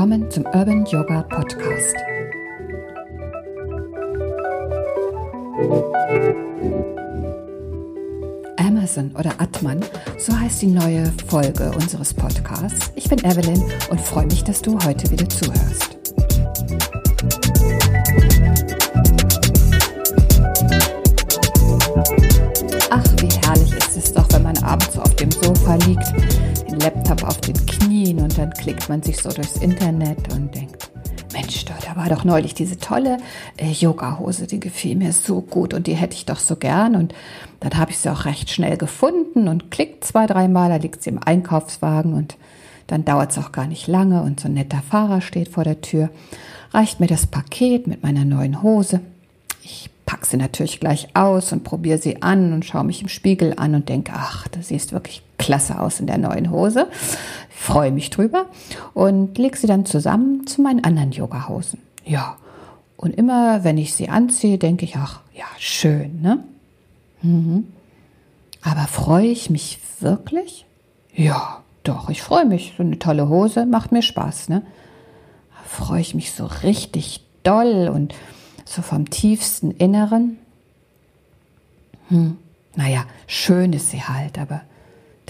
Willkommen zum Urban Yoga Podcast. Amazon oder Atman, so heißt die neue Folge unseres Podcasts. Ich bin Evelyn und freue mich, dass du heute wieder zuhörst. Ach, wie herrlich ist es doch, wenn man abends auf dem Sofa liegt, den Laptop auf den dann klickt man sich so durchs Internet und denkt, Mensch, da war doch neulich diese tolle äh, Yoga-Hose, die gefiel mir so gut und die hätte ich doch so gern. Und dann habe ich sie auch recht schnell gefunden und klickt zwei, dreimal, da liegt sie im Einkaufswagen und dann dauert es auch gar nicht lange und so ein netter Fahrer steht vor der Tür, reicht mir das Paket mit meiner neuen Hose. Ich packe sie natürlich gleich aus und probiere sie an und schaue mich im Spiegel an und denke, ach, du siehst wirklich klasse aus in der neuen Hose. Freue mich drüber und lege sie dann zusammen zu meinen anderen Yogahosen. Ja, und immer wenn ich sie anziehe, denke ich, ach, ja, schön, ne? Mhm. Aber freue ich mich wirklich? Ja, doch, ich freue mich. So eine tolle Hose macht mir Spaß, ne? freue ich mich so richtig doll und so vom tiefsten Inneren. Hm, naja, schön ist sie halt, aber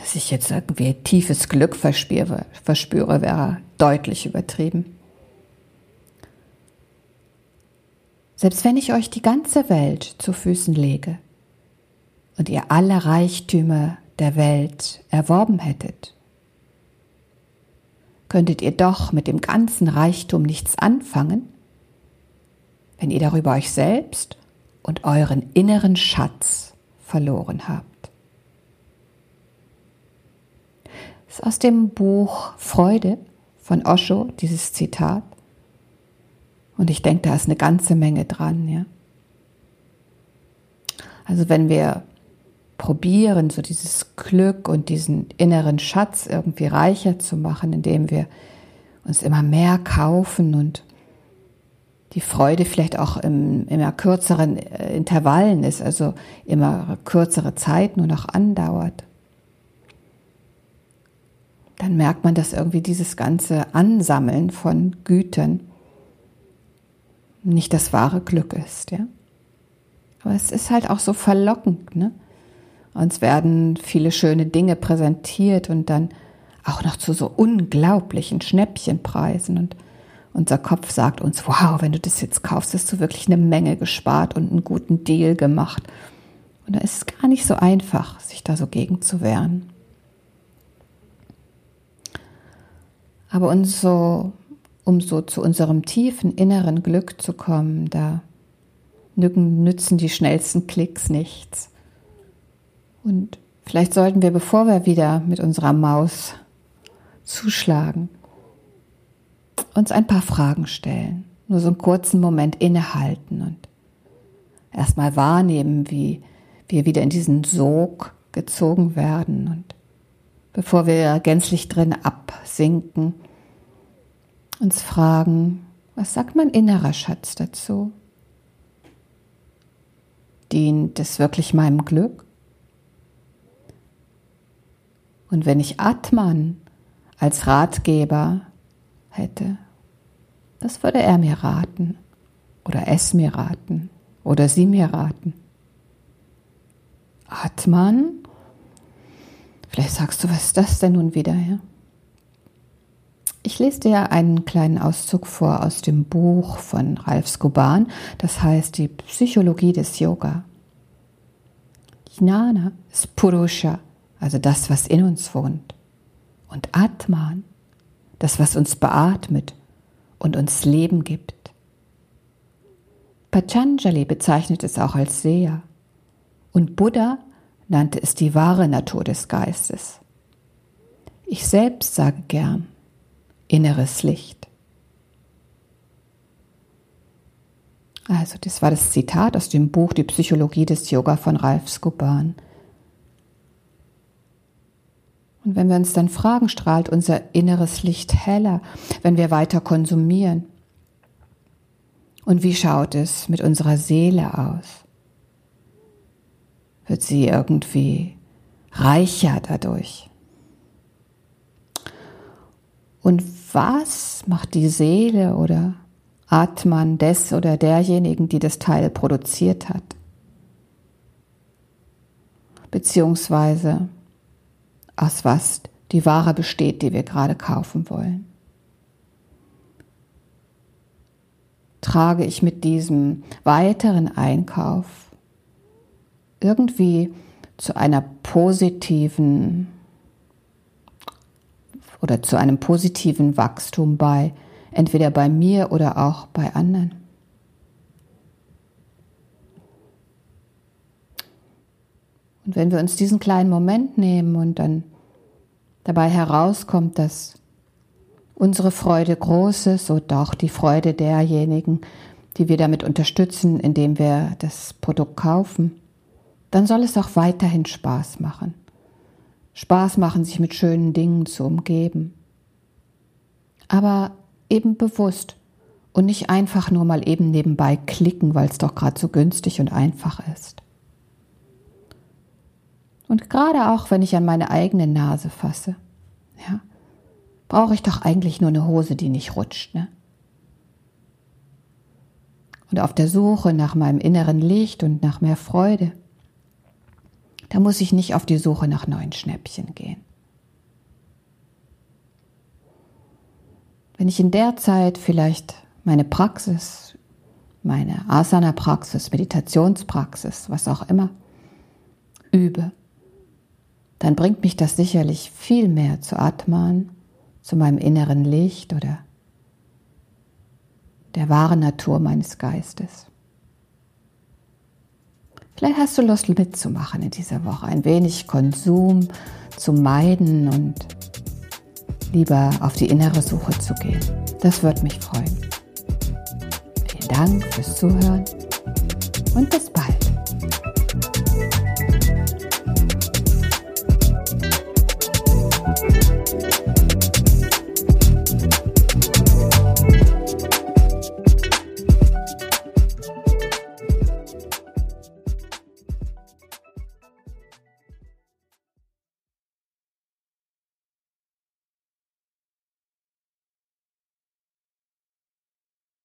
dass ich jetzt irgendwie tiefes Glück verspüre, verspüre, wäre deutlich übertrieben. Selbst wenn ich euch die ganze Welt zu Füßen lege und ihr alle Reichtümer der Welt erworben hättet, könntet ihr doch mit dem ganzen Reichtum nichts anfangen, wenn ihr darüber euch selbst und euren inneren Schatz verloren habt. Das ist aus dem Buch Freude von Osho, dieses Zitat. Und ich denke, da ist eine ganze Menge dran, ja. Also wenn wir probieren, so dieses Glück und diesen inneren Schatz irgendwie reicher zu machen, indem wir uns immer mehr kaufen und die Freude vielleicht auch im immer kürzeren äh, Intervallen ist, also immer kürzere Zeit nur noch andauert, dann merkt man, dass irgendwie dieses ganze Ansammeln von Gütern nicht das wahre Glück ist, ja. Aber es ist halt auch so verlockend, ne? Uns werden viele schöne Dinge präsentiert und dann auch noch zu so unglaublichen Schnäppchenpreisen und unser Kopf sagt uns, wow, wenn du das jetzt kaufst, hast du wirklich eine Menge gespart und einen guten Deal gemacht. Und da ist es gar nicht so einfach, sich da so gegen zu wehren. Aber uns so, um so zu unserem tiefen inneren Glück zu kommen, da nützen die schnellsten Klicks nichts. Und vielleicht sollten wir, bevor wir wieder mit unserer Maus zuschlagen, uns ein paar Fragen stellen, nur so einen kurzen Moment innehalten und erstmal wahrnehmen, wie wir wieder in diesen Sog gezogen werden und bevor wir gänzlich drin absinken, uns fragen, was sagt mein innerer Schatz dazu? Dient es wirklich meinem Glück? Und wenn ich Atman als Ratgeber hätte, was würde er mir raten? Oder es mir raten? Oder sie mir raten? Atman? Vielleicht sagst du, was ist das denn nun wieder? Ja? Ich lese dir einen kleinen Auszug vor aus dem Buch von Ralf Skuban, das heißt die Psychologie des Yoga. Jnana ist Purusha, also das, was in uns wohnt. Und Atman das, was uns beatmet und uns Leben gibt. Patanjali bezeichnet es auch als Seher und Buddha nannte es die wahre Natur des Geistes. Ich selbst sage gern inneres Licht. Also, das war das Zitat aus dem Buch Die Psychologie des Yoga von Ralf Skuban. Und wenn wir uns dann fragen, strahlt unser inneres Licht heller, wenn wir weiter konsumieren? Und wie schaut es mit unserer Seele aus? Wird sie irgendwie reicher dadurch? Und was macht die Seele oder Atman des oder derjenigen, die das Teil produziert hat? Beziehungsweise aus was die Ware besteht, die wir gerade kaufen wollen. Trage ich mit diesem weiteren Einkauf irgendwie zu einer positiven oder zu einem positiven Wachstum bei, entweder bei mir oder auch bei anderen. Und wenn wir uns diesen kleinen Moment nehmen und dann dabei herauskommt, dass unsere Freude groß ist und auch die Freude derjenigen, die wir damit unterstützen, indem wir das Produkt kaufen, dann soll es auch weiterhin Spaß machen. Spaß machen, sich mit schönen Dingen zu umgeben. Aber eben bewusst und nicht einfach nur mal eben nebenbei klicken, weil es doch gerade so günstig und einfach ist. Und gerade auch, wenn ich an meine eigene Nase fasse, ja, brauche ich doch eigentlich nur eine Hose, die nicht rutscht, ne? Und auf der Suche nach meinem inneren Licht und nach mehr Freude, da muss ich nicht auf die Suche nach neuen Schnäppchen gehen. Wenn ich in der Zeit vielleicht meine Praxis, meine Asana-Praxis, Meditationspraxis, was auch immer, übe, dann bringt mich das sicherlich viel mehr zu Atman, zu meinem inneren Licht oder der wahren Natur meines Geistes. Vielleicht hast du Lust mitzumachen in dieser Woche, ein wenig Konsum zu meiden und lieber auf die innere Suche zu gehen. Das würde mich freuen. Vielen Dank fürs Zuhören und bis bald.